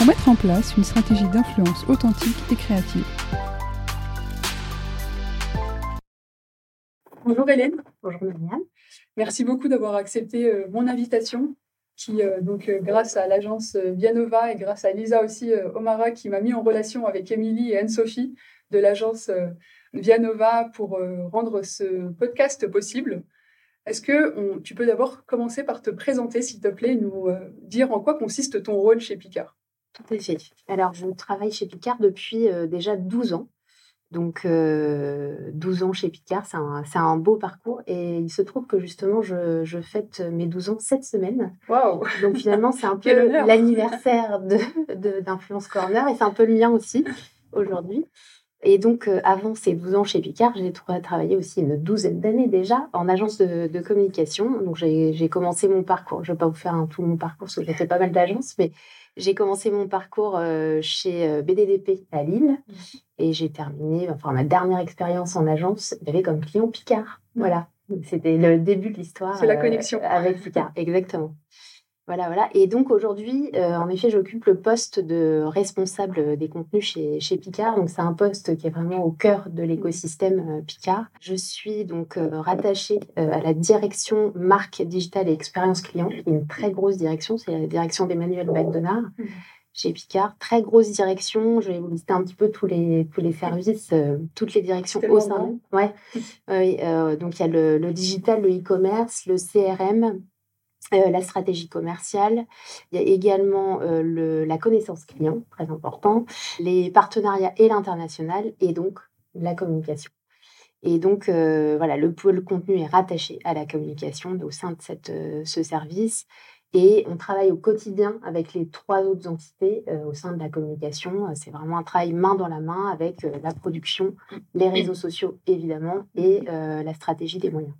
pour mettre en place une stratégie d'influence authentique et créative. Bonjour Hélène. Bonjour Myriam. Merci beaucoup d'avoir accepté euh, mon invitation qui, euh, donc, euh, grâce à l'agence Vianova et grâce à Lisa aussi Omara qui m'a mis en relation avec Émilie et Anne-Sophie de l'agence Vianova pour rendre ce podcast possible. Est-ce que tu peux d'abord commencer par te présenter, s'il te plaît, nous dire en quoi consiste ton rôle chez Picard? Tout à fait. Alors, je travaille chez Picard depuis déjà 12 ans. Donc, 12 ans chez Picard, c'est un, un, beau parcours. Et il se trouve que justement, je, je fête mes 12 ans cette semaine. Waouh Donc, finalement, c'est un peu l'anniversaire d'Influence de, Corner et c'est un peu le mien aussi aujourd'hui. Et donc, avant ces 12 ans chez Picard, j'ai travaillé aussi une douzaine d'années déjà en agence de, de communication. Donc, j'ai commencé mon parcours. Je ne vais pas vous faire un, tout mon parcours parce que j'ai fait pas mal d'agences, mais j'ai commencé mon parcours euh, chez euh, BDDP à Lille mmh. et j'ai terminé, enfin ma dernière expérience en agence, j'avais comme client Picard. Mmh. Voilà, c'était le début de l'histoire. C'est la euh, connexion. avec Picard, exactement. Voilà, voilà. Et donc aujourd'hui, en effet, j'occupe le poste de responsable des contenus chez, chez Picard. Donc c'est un poste qui est vraiment au cœur de l'écosystème Picard. Je suis donc rattachée à la direction marque digitale et expérience client, qui est une très grosse direction. C'est la direction d'Emmanuel Bagdonard. Mmh. Chez Picard, très grosse direction. Je vais vous lister un petit peu tous les, tous les services, toutes les directions au sein. Ouais. Mmh. donc il y a le, le digital, le e-commerce, le CRM, euh, la stratégie commerciale. Il y a également euh, la connaissance client, très important, les partenariats et l'international, et donc la communication. Et donc, euh, voilà, le contenu est rattaché à la communication au sein de ce service. Et on travaille au quotidien avec les trois autres entités au sein de la communication. C'est vraiment un travail main dans la main avec la production, les réseaux sociaux évidemment et la stratégie des moyens.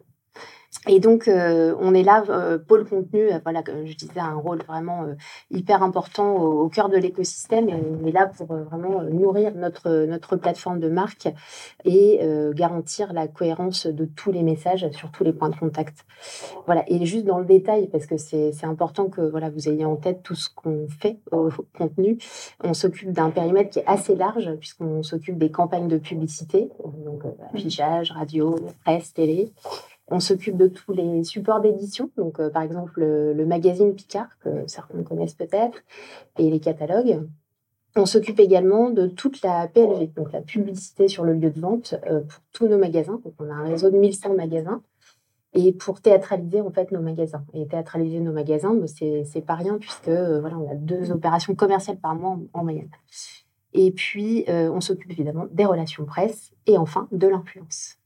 Et donc, euh, on est là, euh, pôle contenu, euh, voilà, comme je disais, un rôle vraiment hyper important au, cœur de l'écosystème. Et on est là pour vraiment nourrir notre, notre plateforme de marque et garantir la cohérence de tous les messages sur tous les points de contact. Voilà, et juste dans le détail, parce que c'est important que voilà, vous ayez en tête tout ce qu'on fait au contenu. On s'occupe d'un périmètre qui est assez large, puisqu'on s'occupe des campagnes de publicité, donc affichage, radio, presse, télé. On s'occupe de tous les supports d'édition, donc euh, par exemple le, magazine Picard, que certains connaissent peut-être, et les catalogues. On s'occupe également de toute la PLV, donc la publicité sur le lieu de vente euh, pour tous nos magasins. Donc on a un réseau de 1100 magasins. Et pour théâtraliser en fait nos magasins. Et théâtraliser nos magasins, c'est, c'est pas rien puisque euh, voilà, on a deux opérations commerciales par mois en, moyenne. Et puis on s'occupe évidemment des relations presse et enfin de l'influence.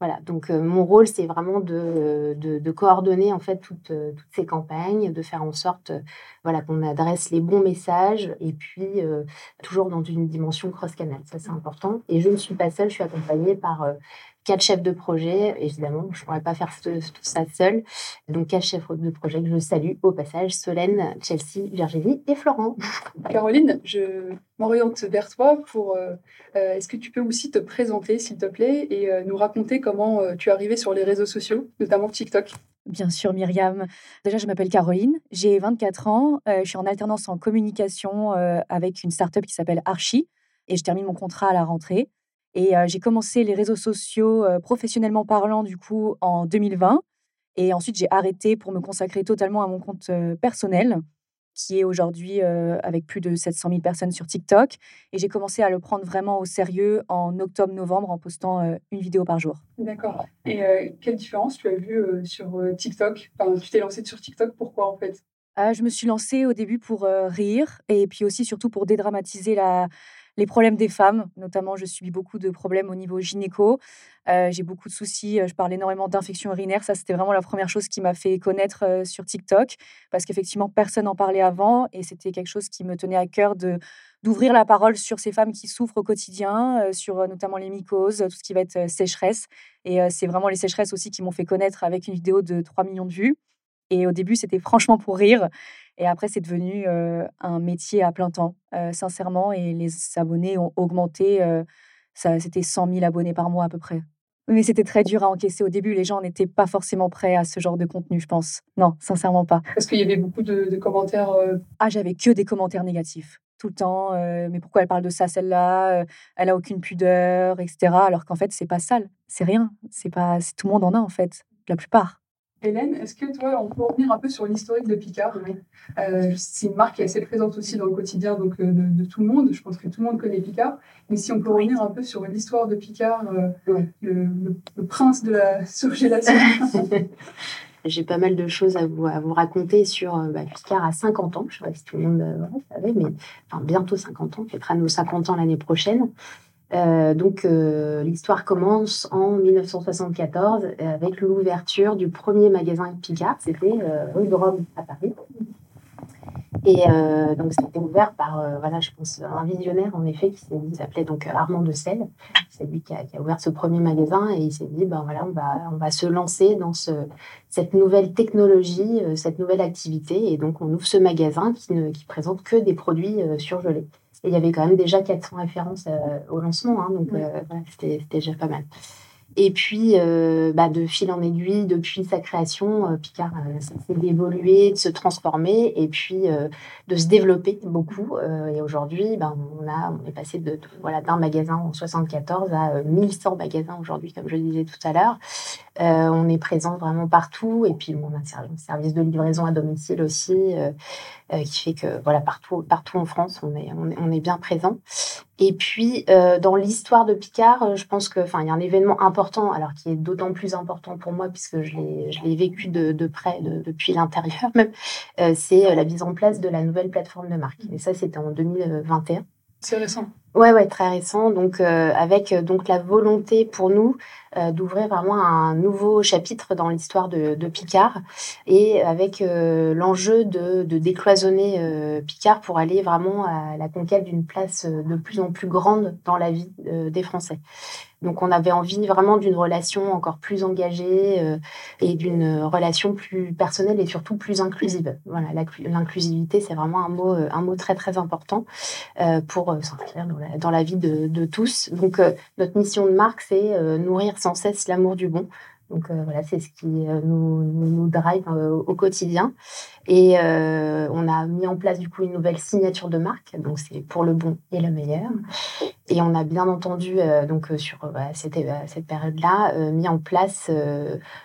Voilà, donc euh, mon rôle, c'est vraiment de, coordonner en fait toutes, euh, toutes, ces campagnes, de faire en sorte euh, voilà, qu'on adresse les bons messages et puis toujours dans une dimension cross-canal. Ça, c'est important. Et je ne suis pas seule, je suis accompagnée par quatre chefs de projet. Évidemment, je ne pourrais pas faire tout, ça seule. Donc, quatre chefs de projet que je salue au passage Solène, Chelsea, Virginie et Florent. Caroline, je m'oriente vers toi pour. Euh, euh, est-ce que tu peux aussi te présenter, s'il te plaît, et euh, nous raconter comment tu es arrivée sur les réseaux sociaux, notamment TikTok? Bien sûr, Myriam. Déjà, je m'appelle Caroline, j'ai 24 ans, je suis en alternance en communication avec une start-up qui s'appelle Archie et je termine mon contrat à la rentrée. Et j'ai commencé les réseaux sociaux professionnellement parlant du coup en 2020. Et ensuite, j'ai arrêté pour me consacrer totalement à mon compte personnel, qui est aujourd'hui avec plus de 700 000 personnes sur TikTok. Et j'ai commencé à le prendre vraiment au sérieux en octobre-novembre en postant une vidéo par jour. D'accord. Et quelle différence tu as vue sur TikTok? Enfin, Tu t'es lancée sur TikTok, pourquoi en fait? Ah, Je me suis lancée au début pour rire et puis aussi surtout pour dédramatiser la, les problèmes des femmes, notamment je subis beaucoup de problèmes au niveau gynéco. Euh, j'ai beaucoup de soucis, je parle énormément d'infections urinaires. Ça, c'était vraiment la première chose qui m'a fait connaître euh, sur TikTok, parce qu'effectivement, personne n'en parlait avant, et c'était quelque chose qui me tenait à cœur d'ouvrir la parole sur ces femmes qui souffrent au quotidien, euh, sur notamment les mycoses, tout ce qui va être sécheresse. Et c'est vraiment les sécheresses aussi qui m'ont fait connaître avec une vidéo de 3 millions de vues. Et au début, c'était franchement pour rire. Et après, c'est devenu un métier à plein temps, sincèrement. Et les abonnés ont augmenté. ça, c'était 100 000 abonnés par mois à peu près. Mais c'était très dur à encaisser au début. Les gens n'étaient pas forcément prêts à ce genre de contenu, je pense. Non, sincèrement pas. Parce qu'il y avait beaucoup de, commentaires. Ah, j'avais que des commentaires négatifs tout le temps. mais pourquoi elle parle de ça, celle-là Elle a aucune pudeur, etc. Alors qu'en fait, c'est pas sale. C'est rien. C'est pas. Tout le monde en a en fait. La plupart. Hélène, est-ce que toi, on peut revenir un peu sur l'historique de Picard? Euh, C'est une marque qui est assez présente aussi dans le quotidien donc, euh, de, tout le monde. Je pense que tout le monde connaît Picard. Mais si on peut revenir un peu sur l'histoire de Picard, euh, le, prince de la surgélation. J'ai pas mal de choses à vous, à vous raconter sur bah, Picard à 50 ans. Je ne sais pas si tout le monde savait, mais enfin, bientôt 50 ans. On fêtera nos 50 ans l'année prochaine. Euh, donc euh, l'histoire commence en 1974 avec l'ouverture du premier magasin Picard, c'était euh, rue de Rome à Paris. Et donc c'était ouvert par, voilà, je pense, un visionnaire en effet qui s'appelait donc Armand de Selle. C'est lui qui a, ouvert ce premier magasin et il s'est dit, ben voilà, on va, on va se lancer dans ce, cette nouvelle technologie, cette nouvelle activité. Et donc on ouvre ce magasin qui ne qui présente que des produits surgelés. Et il y avait quand même déjà 400 références euh, au lancement, hein, donc euh, c'était déjà pas mal. Et puis, euh, bah, de fil en aiguille, depuis sa création, Picard s'est d'évoluer, de se transformer et puis de se développer beaucoup. et aujourd'hui, bah, on, a, on est passé de, voilà, d'un magasin en 74 à 1100 magasins aujourd'hui, comme je le disais tout à l'heure. on est présent vraiment partout. Et puis, on a un service de livraison à domicile aussi. Euh, qui fait que voilà partout partout en France on est on est, bien présent. Et puis euh, dans l'histoire de Picard, euh, je pense que enfin il y a un événement important alors qui est d'autant plus important pour moi puisque je l'ai je l'ai vécu de, de près depuis l'intérieur même. c'est la mise en place de la nouvelle plateforme de marque. Et ça c'était en 2021. C'est récent. Ouais, ouais, très récent. Donc, avec donc la volonté pour nous euh, d'ouvrir vraiment un nouveau chapitre dans l'histoire de, Picard et avec euh, l'enjeu de, décloisonner euh, Picard pour aller vraiment à la conquête d'une place de plus en plus grande dans la vie des Français. Donc on avait envie vraiment d'une relation encore plus engagée et d'une relation plus personnelle et surtout plus inclusive. Voilà, l'inclusivité c'est vraiment un mot, un mot très très important pour s'inscrire dans, la, vie de, de tous. Donc notre mission de marque c'est nourrir sans cesse l'amour du bon. Donc euh, voilà, c'est ce qui euh, nous, nous, drive euh, au quotidien. Et on a mis en place du coup une nouvelle signature de marque, donc c'est pour le bon et le meilleur. Et on a bien entendu donc sur cette, cette période-là mis en place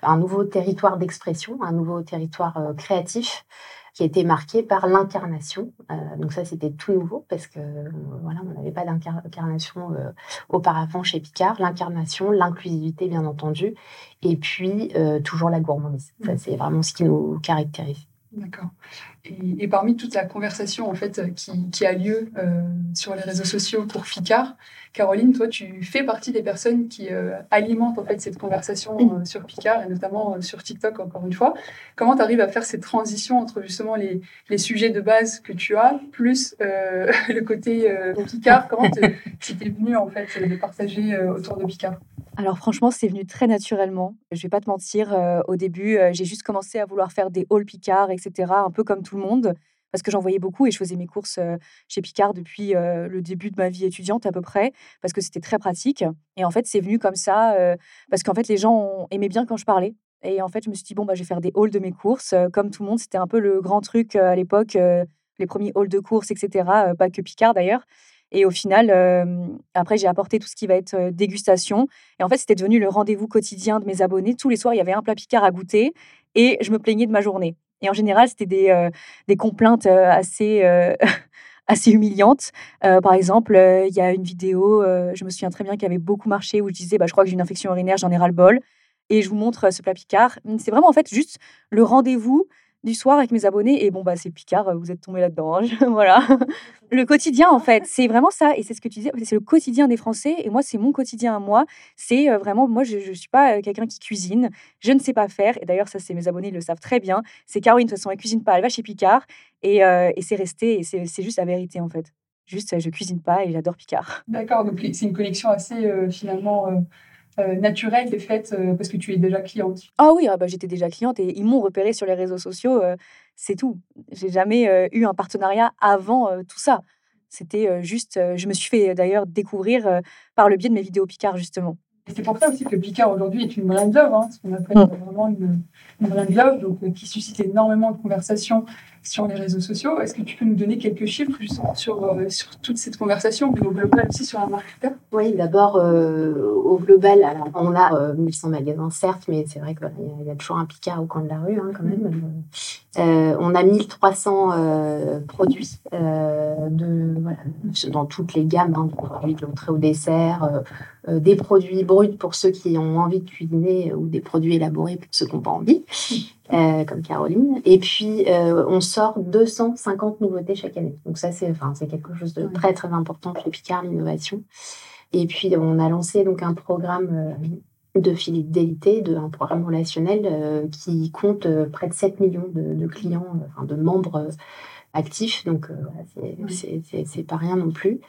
un nouveau territoire d'expression, un nouveau territoire créatif qui a été marqué par l'incarnation. Euh, donc ça, c'était tout nouveau parce que euh, voilà, on n'avait pas d'incarnation euh, auparavant chez Picard. L'incarnation, l'inclusivité, bien entendu, et puis toujours la gourmandise. Ça, mmh. c'est vraiment ce qui nous caractérise. D'accord. Et, parmi toute la conversation en fait qui, a lieu sur les réseaux sociaux pour Picard, Caroline, toi, tu fais partie des personnes qui euh, alimentent en fait cette conversation euh, sur Picard et notamment euh, sur TikTok encore une fois. Comment tu arrives à faire cette transition entre justement les, les, sujets de base que tu as plus le côté Picard Comment c'était venu en fait de partager autour de Picard alors franchement, c'est venu très naturellement. Je vais pas te mentir, au début, j'ai juste commencé à vouloir faire des hauls Picard, etc., un peu comme tout le monde parce que j'en voyais beaucoup et je faisais mes courses chez Picard depuis le début de ma vie étudiante à peu près, parce que c'était très pratique. Et en fait, c'est venu comme ça, parce qu'en fait, les gens aimaient bien quand je parlais. Et en fait, je me suis dit, bon, bah, je vais faire des hauls de mes courses. Comme tout le monde, c'était un peu le grand truc à l'époque, les premiers halls de courses, etc. pas que Picard d'ailleurs. Et au final, après, j'ai apporté tout ce qui va être dégustation. Et en fait, c'était devenu le rendez-vous quotidien de mes abonnés. Tous les soirs, il y avait un plat Picard à goûter et je me plaignais de ma journée. Et en général, c'était des, euh, des complaintes euh, assez, euh, assez humiliantes. par exemple, il y a une vidéo, je me souviens très bien, qui avait beaucoup marché, où je disais, bah, je crois que j'ai une infection urinaire, j'en ai ras le bol. Et je vous montre ce plat Picard. C'est vraiment en fait juste le rendez-vous du soir avec mes abonnés et bon bah c'est Picard, vous êtes tombé là-dedans. Hein, voilà. Le quotidien en fait, c'est vraiment ça et c'est ce que tu disais, c'est le quotidien des Français et moi c'est mon quotidien à moi. C'est vraiment moi je, ne suis pas quelqu'un qui cuisine, je ne sais pas faire et d'ailleurs ça c'est mes abonnés le savent très bien. C'est Caroline de toute façon elle cuisine pas, elle va chez Picard et, et c'est resté c'est juste la vérité en fait. Juste je cuisine pas et j'adore Picard. D'accord donc c'est une connexion assez finalement euh, naturelle est faite euh, parce que tu es déjà cliente Ah oui, ah bah, j'étais déjà cliente et ils m'ont repéré sur les réseaux sociaux, euh, c'est tout. J'ai jamais eu un partenariat avant tout ça. C'était juste, je me suis fait d'ailleurs découvrir par le biais de mes vidéos Picard justement. C'est pour ça aussi que Picard aujourd'hui est une brand love, hein, ce qu'on appelle mmh. vraiment une, une brand love, donc, qui suscite énormément de conversations sur les réseaux sociaux. Est-ce que tu peux nous donner quelques chiffres sur, euh, sur toute cette conversation, puis au global aussi sur la marque Oui, d'abord, euh, au global, on a 1100 euh, magasins, certes, mais c'est vrai qu'il y, a toujours un Picard au coin de la rue, hein, quand même. on a 1300 produits de, dans toutes les gammes, hein, produits de l'entrée au dessert, des produits bruts pour ceux qui ont envie de cuisiner ou des produits élaborés pour ceux qui n'ont pas envie. Euh, comme Caroline. Et puis, euh, on sort 250 nouveautés chaque année. Donc ça, c'est enfin, quelque chose de très, très important chez Picard, l'innovation. Et puis, on a lancé donc un programme euh, de fidélité, de, un programme relationnel qui compte près de 7 millions de, clients, enfin, de membres actifs. Donc, voilà, c'est pas rien non plus.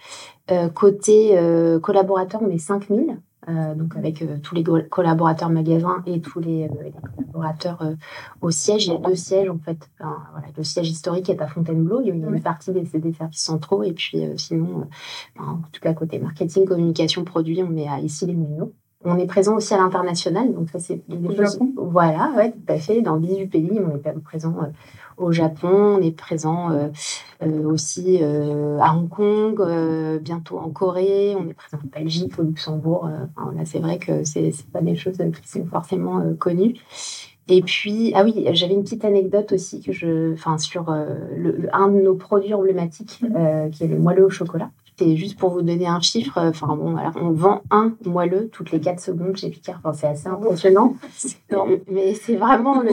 côté collaborateurs, on est 5000. Euh, donc avec euh, tous les collaborateurs magasins et tous les, euh, collaborateurs au siège. Il y a deux sièges en fait. voilà, le siège historique est à Fontainebleau. Il y a une partie des, des, services centraux et puis sinon, en tout cas côté marketing, communication, produit, on est à ici les Moulineaux. On est présent aussi à l'international, donc ça c'est des choses. Voilà, ouais, tout à fait. Dans 18 pays, on est présent au Japon, on est présent euh, euh, aussi euh, à Hong Kong, bientôt en Corée, on est présent en Belgique, au Luxembourg. là, c'est vrai que c'est pas des choses qui sont forcément connues. Et puis, ah oui, j'avais une petite anecdote aussi que je, enfin, sur le, un de nos produits emblématiques, qui est le moelleux au chocolat. C'est juste pour vous donner un chiffre. Enfin bon, voilà, on vend un moelleux toutes les 4 secondes chez Picard. Enfin, c'est assez impressionnant. mais c'est vraiment le,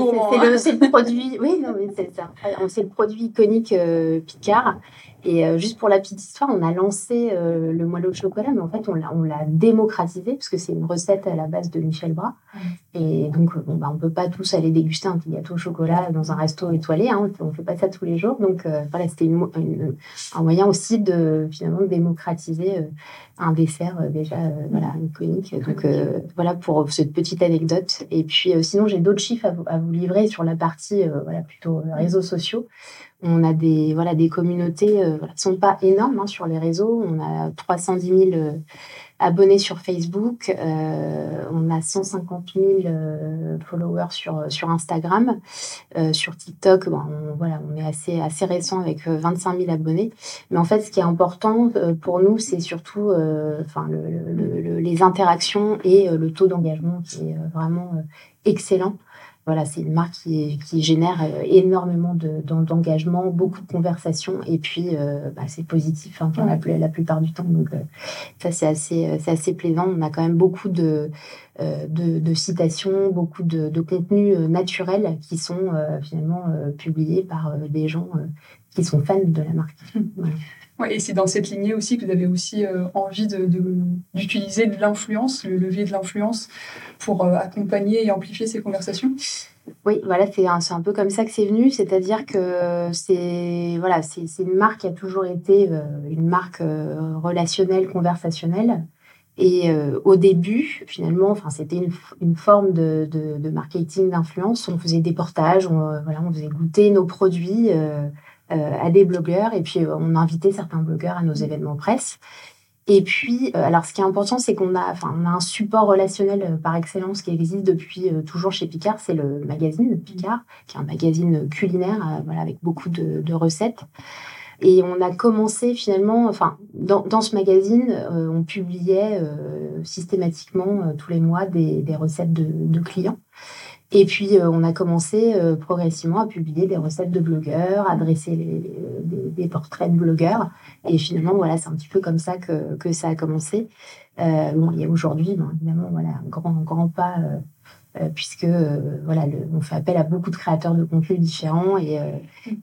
c'est, le, produit. Oui, non, mais c'est ça. C'est le produit iconique euh, Picard. Et euh, juste pour la petite histoire, on a lancé euh, le moelleux au chocolat, mais en fait, on l'a, on l'a démocratisé parce que c'est une recette à la base de Michel Bras. Et donc, bon, bah, on peut pas tous aller déguster un petit gâteau au chocolat dans un resto étoilé. Hein, on fait pas ça tous les jours. Donc, euh, voilà, c'était une, un moyen aussi de finalement démocratiser un dessert déjà voilà iconique. Donc, voilà pour cette petite anecdote. Et puis, sinon, j'ai d'autres chiffres à vous, à vous, livrer sur la partie voilà plutôt réseaux sociaux. On a des, voilà, des communautés euh, qui ne sont pas énormes hein, sur les réseaux. On a 310 000 euh, abonnés sur Facebook. Euh, on a 150 000 followers sur, sur Instagram. sur TikTok, bon, on, voilà, on est assez, assez récent avec 25 000 abonnés. Mais en fait, ce qui est important pour nous, c'est surtout enfin, les interactions et le taux d'engagement qui est vraiment excellent voilà, c'est une marque qui, génère euh, énormément d'engagement, beaucoup de conversations, et puis euh, bah, c'est positif hein, la, la, plupart du temps. Donc euh, ça, c'est assez, assez plaisant. On a quand même beaucoup de, de, citations, beaucoup de, de contenus naturels qui sont finalement publiés par des gens qui sont fans de la marque. Et c'est dans cette lignée aussi que vous avez aussi envie d'utiliser de, l'influence, le levier de l'influence, pour accompagner et amplifier ces conversations? Oui, voilà, c'est un, peu comme ça que c'est venu, c'est-à-dire que c'est voilà, une marque qui a toujours été une marque relationnelle, conversationnelle. Et au début, finalement, enfin, c'était une, forme de, de marketing d'influence. On faisait des portages, on, voilà, on faisait goûter nos produits à des blogueurs et puis on invitait certains blogueurs à nos mmh. événements presse. Et puis, euh, alors ce qui est important, c'est qu'on a, enfin, on a un support relationnel euh, par excellence qui existe depuis euh, toujours chez Picard, c'est le magazine Picard, qui est un magazine culinaire, voilà, avec beaucoup de, de, recettes. Et on a commencé finalement, enfin, dans, dans ce magazine, on publiait systématiquement tous les mois des, des recettes de, de clients. Et puis, euh, on a commencé euh, progressivement à publier des recettes de blogueurs, à dresser des, portraits de blogueurs. Et finalement, voilà, c'est un petit peu comme ça que, que ça a commencé. Euh, bon, il y a aujourd'hui, évidemment, voilà, un grand, grand pas puisque voilà, on fait appel à beaucoup de créateurs de contenus différents et,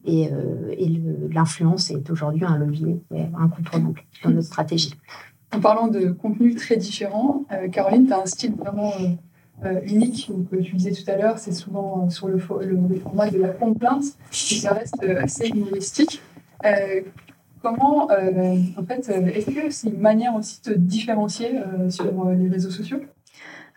et, l'influence est aujourd'hui un levier incontournable dans notre stratégie. En parlant de contenus très différents, Caroline, tu as un style vraiment unique, que tu disais tout à l'heure, c'est souvent sur le, format de la complainte, et ça reste assez humoristique. Comment, euh, en fait, euh, est-ce que c'est une manière aussi de te différencier euh, sur les réseaux sociaux?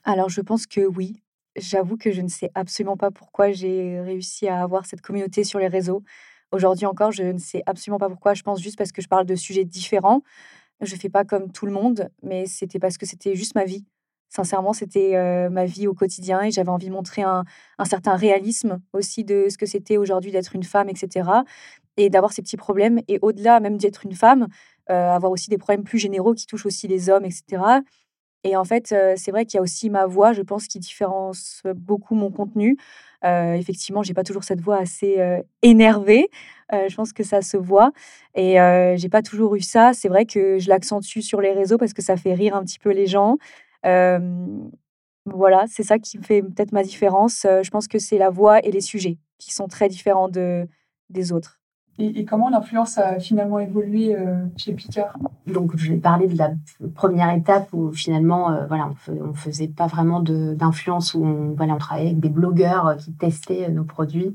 Alors, je pense que oui. J'avoue que je ne sais absolument pas pourquoi j'ai réussi à avoir cette communauté sur les réseaux. Aujourd'hui encore, je ne sais absolument pas pourquoi. Je pense juste parce que je parle de sujets différents. Je ne fais pas comme tout le monde, mais c'était parce que c'était juste ma vie. Sincèrement, c'était ma vie au quotidien et j'avais envie de montrer un, un certain réalisme aussi de ce que c'était aujourd'hui d'être une femme, etc et d'avoir ces petits problèmes. Et au-delà même d'être une femme, avoir aussi des problèmes plus généraux qui touchent aussi les hommes, etc. Et en fait, c'est vrai qu'il y a aussi ma voix, je pense, qui différencie beaucoup mon contenu. Euh, effectivement, j'ai pas toujours cette voix assez énervée. je pense que ça se voit. Et j'ai pas toujours eu ça. C'est vrai que je l'accentue sur les réseaux parce que ça fait rire un petit peu les gens. voilà, c'est ça qui fait peut-être ma différence. je pense que c'est la voix et les sujets qui sont très différents de, des autres. Et, comment l'influence a finalement évolué euh, chez Picard? Donc, je vais parler de la première étape où finalement, euh, voilà, on ne faisait pas vraiment d'influence, où on, voilà, on travaillait avec des blogueurs euh, qui testaient nos produits.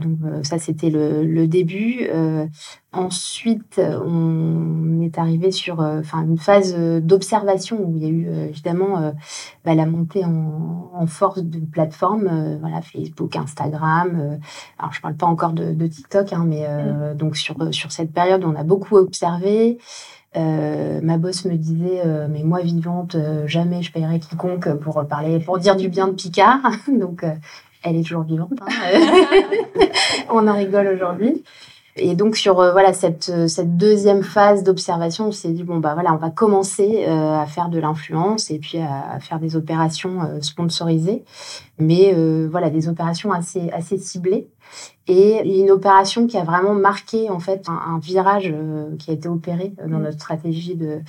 Donc, euh, ça, c'était le, début. Euh, ensuite, on est arrivé sur euh, enfin une phase d'observation où il y a eu évidemment bah, la montée en, force de plateformes, voilà, Facebook, Instagram. alors, je ne parle pas encore de, TikTok, hein, mais mm. donc sur, sur cette période, on a beaucoup observé. ma boss me disait, mais moi vivante, jamais je paierai quiconque pour parler, pour dire du bien de Picard. donc elle est toujours vivante. Hein. on en rigole aujourd'hui. Et donc sur euh, voilà cette, euh, cette deuxième phase d'observation, on s'est dit bon bah voilà on va commencer euh, à faire de l'influence et puis à, faire des opérations sponsorisées, mais voilà des opérations assez assez ciblées et une opération qui a vraiment marqué en fait un, virage qui a été opéré dans notre stratégie de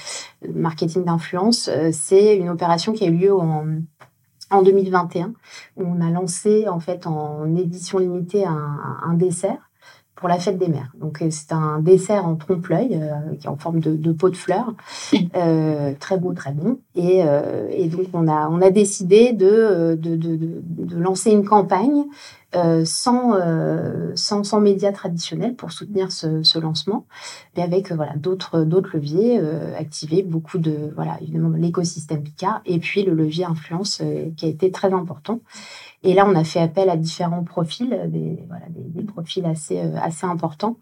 marketing d'influence. c'est une opération qui a eu lieu en en 2021, où on a lancé en fait en édition limitée un, dessert pour la fête des mères. Donc euh, c'est un dessert en trompe-l'œil euh, qui est en forme de, pot de fleurs, euh, très beau, très bon. Et, donc on a on a décidé de de, de lancer une campagne euh, sans, euh, sans, sans, médias traditionnels pour soutenir ce, ce lancement, mais avec euh, voilà d'autres d'autres leviers activés, beaucoup de voilà évidemment l'écosystème Picard et puis le levier influence qui a été très important. Et là, on a fait appel à différents profils, des, voilà, des, profils assez, assez importants,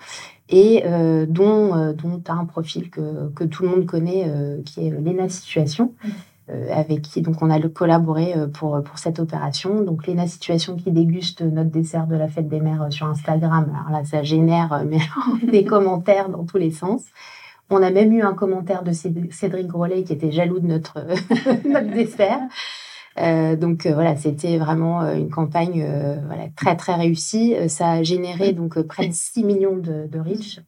et dont, dont un profil que, que, tout le monde connaît, qui est l'ENA Situation, euh, avec qui donc on a collaboré euh, pour, pour cette opération. Donc Léna Situation qui déguste notre dessert de la fête des mères euh, sur Instagram. Alors là, ça génère mais, des commentaires dans tous les sens. On a même eu un commentaire de Cédric Grolet qui était jaloux de notre, notre dessert. Donc voilà, c'était vraiment une campagne voilà, très très réussie. Ça a généré donc près de 6 millions de, de reach,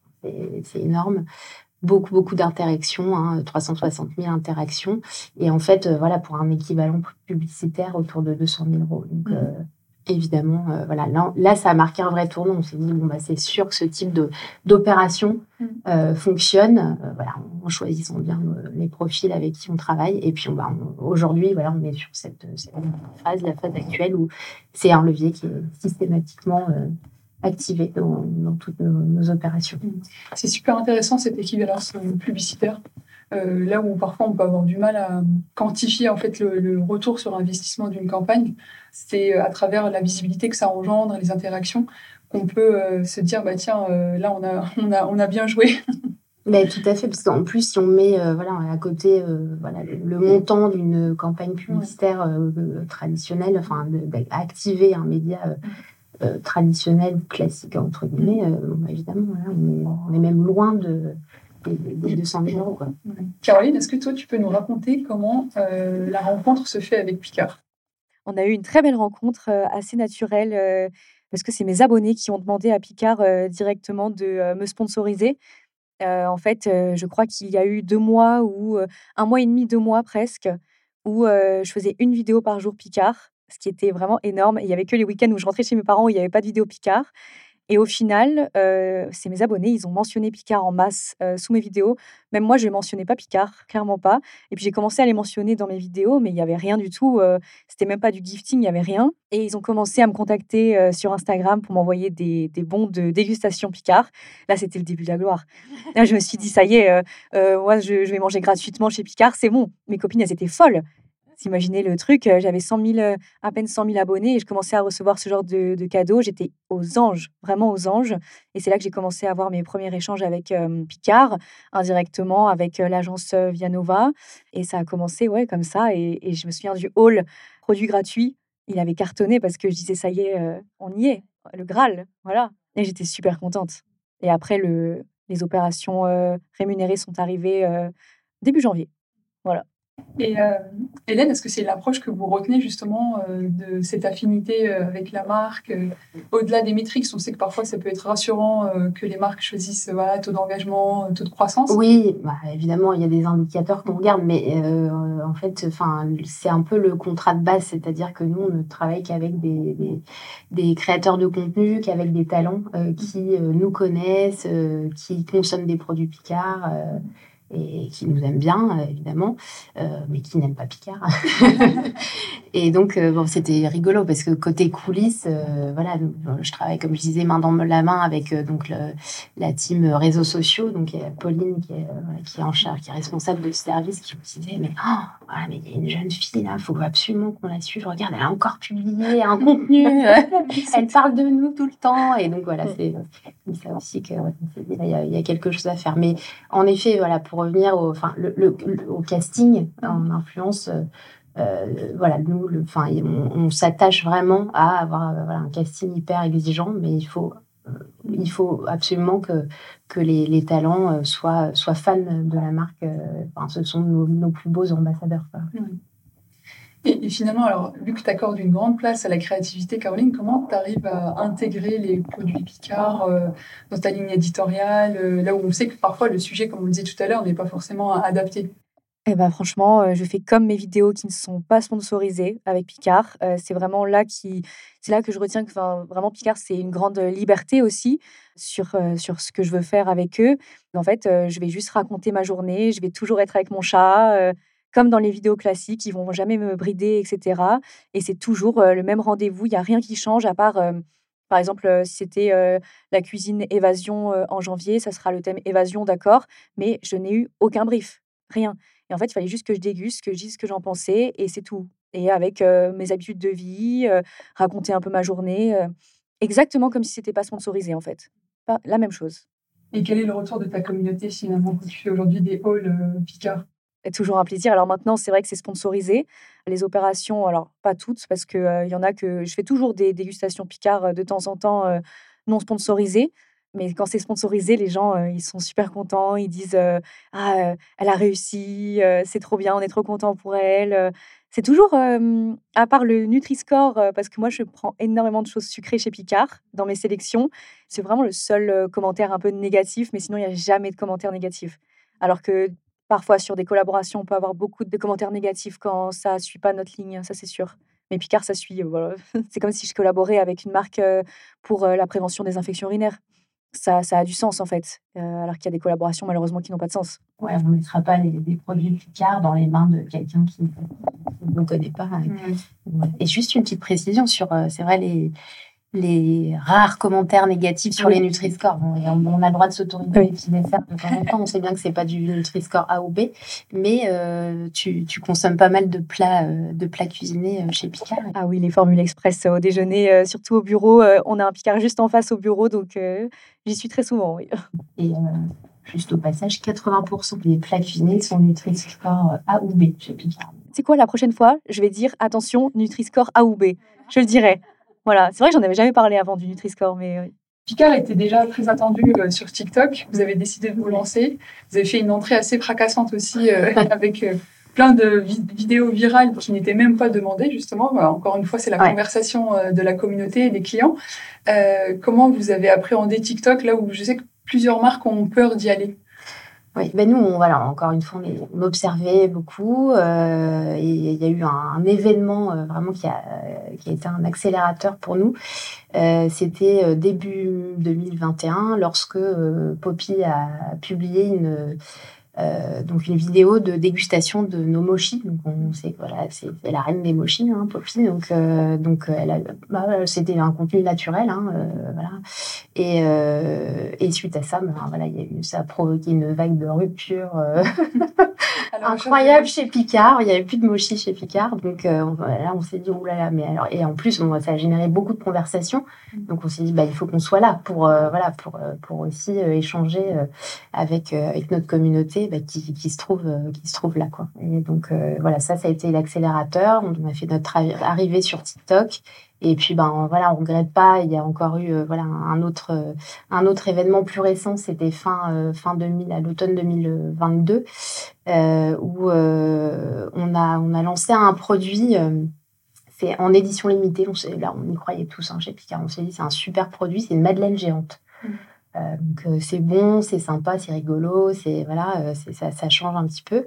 c'est énorme beaucoup, beaucoup d'interactions, hein, 360 000 interactions. Et en fait, euh, voilà, pour un équivalent publicitaire autour de 200 000 euros. Donc, mmh. euh, évidemment, euh, voilà, là, ça a marqué un vrai tournant. On s'est dit, bon, bah, c'est sûr que ce type d'opération mmh. fonctionne. voilà, en choisissant bien les profils avec qui on travaille. Et puis, on, bah, aujourd'hui, voilà, on est sur cette, cette, phase, la phase actuelle où c'est un levier qui est systématiquement activé dans, toutes nos, opérations. Mm. C'est super intéressant cette équivalence euh, publicitaire. Euh, là où parfois on peut avoir du mal à quantifier en fait le, retour sur investissement d'une campagne, c'est euh, à travers la visibilité que ça engendre, les interactions, qu'on peut se dire bah tiens là on a on a on a bien joué. Mais tout à fait, parce qu'en plus, si on met voilà, à côté voilà, le, montant d'une campagne publicitaire traditionnelle, enfin, d'activer un média euh, traditionnel ou classique, entre guillemets, mm. euh, évidemment, on, est, même loin de, des, 200 000 euros. Caroline, est-ce que toi, tu peux nous raconter comment euh, la rencontre se fait avec Picard? On a eu une très belle rencontre, assez naturelle, parce que c'est mes abonnés qui ont demandé à Picard directement de me sponsoriser. en fait, je crois qu'il y a eu deux mois ou un mois et demi, deux mois presque, où je faisais une vidéo par jour Picard ce qui était vraiment énorme. Il y avait que les week-ends où je rentrais chez mes parents où il n'y avait pas de vidéo Picard. Et au final, euh, c'est mes abonnés, ils ont mentionné Picard en masse euh, sous mes vidéos. Même moi, je ne mentionnais pas Picard, clairement pas. Et puis j'ai commencé à les mentionner dans mes vidéos, mais il n'y avait rien du tout. Euh, c'était même pas du gifting, il n'y avait rien. Et ils ont commencé à me contacter sur Instagram pour m'envoyer des, des, bons de dégustation Picard. Là, c'était le début de la gloire. Là, je me suis dit, ça y est, moi, je, vais manger gratuitement chez Picard, c'est bon. Mes copines, elles étaient folles. Imaginez le truc, euh, j'avais 100 euh, à peine 100 000 abonnés et je commençais à recevoir ce genre de, cadeaux. J'étais aux anges, vraiment aux anges. Et c'est là que j'ai commencé à avoir mes premiers échanges avec euh, Picard, indirectement avec l'agence Vianova. Et ça a commencé ouais, comme ça. Et, je me souviens du hall produit gratuit. Il avait cartonné parce que je disais, ça y est, on y est, le Graal. Voilà. Et j'étais super contente. Et après, le, les opérations rémunérées sont arrivées début janvier. Voilà. Et euh, Hélène, est-ce que c'est l'approche que vous retenez justement euh, de cette affinité euh, avec la marque Au-delà des métriques, on sait que parfois ça peut être rassurant que les marques choisissent voilà, taux d'engagement, taux de croissance. Oui, bah, évidemment, il y a des indicateurs qu'on regarde, mais en fait, c'est un peu le contrat de base, c'est-à-dire que nous, on ne travaille qu'avec des, des, des, créateurs de contenu, qu'avec des talents qui nous connaissent, qui consomment des produits Picard et qui nous aiment bien, euh, évidemment, euh, mais qui n'aiment pas Picard. et donc, euh, bon, c'était rigolo parce que côté coulisses, voilà, je travaille, comme je disais, main dans la main avec donc la team réseaux sociaux. Donc, il y a Pauline qui est, qui est en charge, qui est responsable de ce service, qui me disait, mais, oh, voilà, mais il y a une jeune fille là, il faut absolument qu'on la suive. Regarde, elle a encore publié un contenu, elle parle de nous tout le temps. Et donc, voilà, c'est ça aussi qu'il y, y, a quelque chose à faire. Mais en effet, voilà, pour revenir au, enfin, le, au casting en influence, euh, voilà, nous, enfin, on, s'attache vraiment à avoir euh, voilà, un casting hyper exigeant, mais il faut, euh, il faut absolument que, les, talents soient, soient fans de la marque. Enfin, ce sont nos, plus beaux ambassadeurs. Et, finalement, alors, tu accordes une grande place à la créativité, Caroline, comment tu arrives à intégrer les produits Picard euh, dans ta ligne éditoriale, euh, là où on sait que parfois le sujet, comme on le disait tout à l'heure, n'est pas forcément adapté? Eh ben franchement, euh, je fais comme mes vidéos qui ne sont pas sponsorisées avec Picard. c'est vraiment là qui, c'est là que je retiens que vraiment Picard, c'est une grande liberté aussi sur sur ce que je veux faire avec eux. En fait, je vais juste raconter ma journée. Je vais toujours être avec mon chat comme dans les vidéos classiques, ils vont jamais me brider, etc. Et c'est toujours le même rendez-vous, il n'y a rien qui change à part, par exemple, si c'était la cuisine évasion en janvier, ça sera le thème évasion, d'accord, mais je n'ai eu aucun brief, rien. Et en fait, il fallait juste que je déguste, que je dise ce que j'en pensais, et c'est tout. Et avec mes habitudes de vie, raconter un peu ma journée, exactement comme si c'était pas sponsorisé, en fait. Pas la même chose. Et quel est le retour de ta communauté finalement quand tu fais aujourd'hui des halls Picard? Toujours un plaisir. Alors maintenant, c'est vrai que c'est sponsorisé. Les opérations, alors pas toutes, parce qu'il il y en a que je fais toujours des dégustations Picard de temps en temps non sponsorisées. Mais quand c'est sponsorisé, les gens, ils sont super contents. Ils disent Ah, elle a réussi, c'est trop bien, on est trop content pour elle. C'est toujours, à part le Nutri-Score, parce que moi, je prends énormément de choses sucrées chez Picard dans mes sélections. C'est vraiment le seul commentaire un peu négatif, mais sinon, il n'y a jamais de commentaire négatif. Alors que Parfois, sur des collaborations, on peut avoir beaucoup de commentaires négatifs quand ça ne suit pas notre ligne, ça c'est sûr. Mais Picard, ça suit. Voilà. c'est comme si je collaborais avec une marque euh, pour euh, la prévention des infections urinaires. Ça, ça a du sens en fait, euh, alors qu'il y a des collaborations malheureusement qui n'ont pas de sens. Ouais, on ne mettra pas des produits Picard dans les mains de quelqu'un qui ne connaît pas. Et juste une petite précision sur, c'est vrai, les, les rares commentaires négatifs sur les Nutri-Score. on, a le droit de s'autoriser oui. les faire de temps en temps. On sait bien que c'est pas du Nutri-Score A ou B, mais euh, tu, consommes pas mal de plats, euh, de plats cuisinés euh, chez Picard. Ah oui, les formules express au déjeuner, surtout au bureau. on a un Picard juste en face au bureau, donc j'y suis très souvent. Oui. Et juste au passage, 80% des plats cuisinés sont Nutri-Score A ou B chez Picard. C'est quoi la prochaine fois? Je vais dire attention, Nutri-Score A ou B. Je le dirai. Voilà, c'est vrai que j'en avais jamais parlé avant du Nutri-Score, mais Picard était déjà très attendu euh, sur TikTok. Vous avez décidé de vous lancer. Vous avez fait une entrée assez fracassante aussi euh, avec euh, plein de vidéos virales qui n'étaient même pas demandées, justement. encore une fois, c'est la conversation de la communauté et des clients. comment vous avez appréhendé TikTok là où je sais que plusieurs marques ont peur d'y aller? Oui, ben nous, on, voilà, encore une fois, on, observait beaucoup. et il y a eu un, événement vraiment qui a, qui a été un accélérateur pour nous. C'était début 2021, lorsque Poppy a publié une euh, donc une vidéo de dégustation de nos mochis. Donc on sait que voilà, c'est la reine des mochis, hein, Poppy. Donc euh, donc elle a, bah, c'était un contenu naturel, hein, euh, voilà. Et, et suite à ça, ben, voilà, il y a eu, ça a provoqué une vague de rupture incroyable chez Picard. Il y avait plus de mochi chez Picard, donc là on s'est dit oh là là, mais alors et en plus ça a généré beaucoup de conversations. Mm. Donc on s'est dit bah il faut qu'on soit là pour voilà pour pour aussi échanger avec avec notre communauté bah, qui, se trouve euh, qui se trouve là quoi. Et donc euh, voilà, ça ça a été l'accélérateur. On a fait notre arrivée sur TikTok. Et puis ben voilà, on regrette pas. Il y a encore eu euh, voilà un autre un autre événement plus récent. C'était fin fin 2000 à l'automne 2022 où on a on a lancé un produit c'est en édition limitée. On, là, on y croyait tous hein, chez Picard. On s'est dit, c'est un super produit, c'est une madeleine géante. Mmh. Euh, donc euh, c'est bon, c'est sympa, c'est rigolo, c'est voilà, euh, ça, ça, change un petit peu.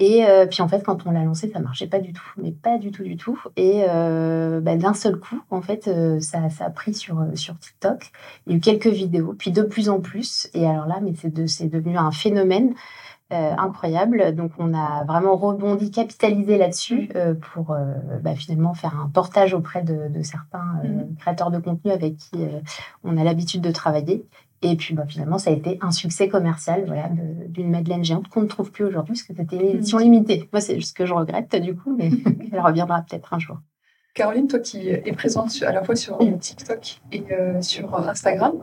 Et puis en fait, quand on l'a lancé, ça marchait pas du tout, mais pas du tout du tout. Et bah, d'un seul coup, en fait, ça, ça, a pris sur sur TikTok. Il y a eu quelques vidéos, puis de plus en plus. Et alors là, mais c'est de, devenu un phénomène. incroyable. Donc, on a vraiment rebondi, capitalisé là-dessus pour bah, finalement faire un portage auprès de, de certains mmh. créateurs de contenu avec qui on a l'habitude de travailler. Et puis bah, finalement, ça a été un succès commercial voilà, d'une Madeleine géante qu'on ne trouve plus aujourd'hui parce que c'était une édition limitée. Moi, c'est ce que je regrette du coup, mais elle reviendra peut-être un jour. Caroline, toi qui es présente à la fois sur TikTok et euh, sur Instagram,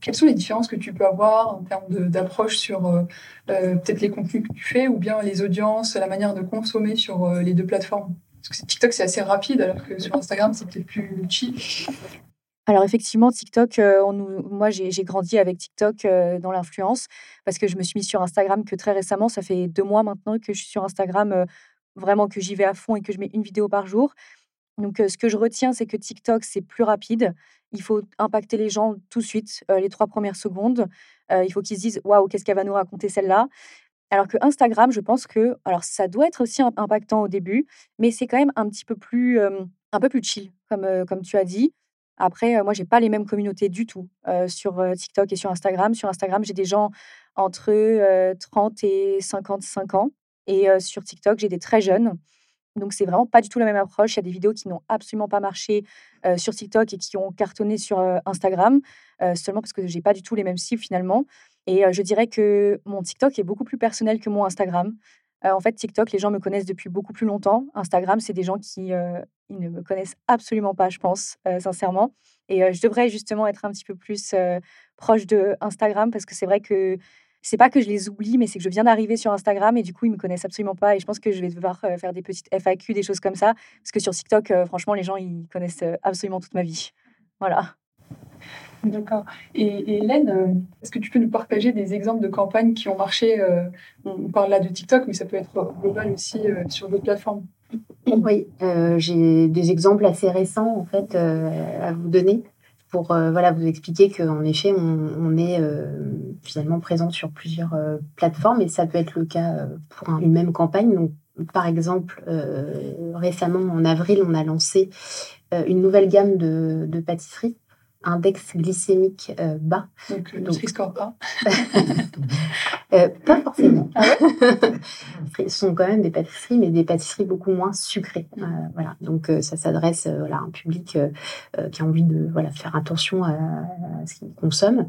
quelles sont les différences que tu peux avoir en termes d'approche sur euh, euh, peut-être les contenus que tu fais ou bien les audiences, la manière de consommer sur les deux plateformes? Parce que TikTok, c'est assez rapide alors que sur Instagram, c'est peut-être plus chill. Alors effectivement, TikTok, euh, moi j'ai grandi avec TikTok euh, dans l'influence parce que je me suis mise sur Instagram que très récemment. Ça fait deux mois maintenant que je suis sur Instagram, euh, vraiment que j'y vais à fond et que je mets une vidéo par jour. Donc ce que je retiens, c'est que TikTok, c'est plus rapide. Il faut impacter les gens tout de suite, les trois premières secondes. il faut qu'ils se disent waouh, qu'est-ce qu'elle va nous raconter celle-là? Alors que Instagram, je pense que, alors ça doit être aussi impactant au début, mais c'est quand même un petit peu plus, un peu plus chill, comme, comme tu as dit. Après, moi, j'ai pas les mêmes communautés du tout sur TikTok et sur Instagram. Sur Instagram, j'ai des gens entre 30 et 55 ans. Et sur TikTok, j'ai des très jeunes. Donc, c'est vraiment pas du tout la même approche. Il y a des vidéos qui n'ont absolument pas marché sur TikTok et qui ont cartonné sur Instagram, seulement parce que j'ai pas du tout les mêmes cibles finalement. Et je dirais que mon TikTok est beaucoup plus personnel que mon Instagram. En fait, TikTok, les gens me connaissent depuis beaucoup plus longtemps. Instagram, c'est des gens qui ils ne me connaissent absolument pas, je pense, sincèrement. Et je devrais justement être un petit peu plus proche de Instagram parce que c'est vrai que c'est pas que je les oublie, mais c'est que je viens d'arriver sur Instagram et du coup, ils me connaissent absolument pas. Et je pense que je vais devoir faire des petites FAQ, des choses comme ça. Parce que sur TikTok, franchement, les gens, ils connaissent absolument toute ma vie. Voilà. D'accord. Et, Hélène, est-ce que tu peux nous partager des exemples de campagnes qui ont marché On parle là de TikTok, mais ça peut être global aussi sur d'autres plateformes? Oui, euh, j'ai des exemples assez récents en fait euh, à vous donner pour euh, voilà vous expliquer qu'en effet on, est finalement présent sur plusieurs plateformes et ça peut être le cas pour une même campagne. Donc par exemple récemment en avril on a lancé une nouvelle gamme de pâtisseries index glycémique euh, bas. Donc, le score A euh, Pas forcément. Ah Ce sont quand même des pâtisseries, mais des pâtisseries beaucoup moins sucrées. Euh, voilà. Donc, ça s'adresse voilà, à un public qui a envie de voilà, faire attention à, ce qu'il consomme.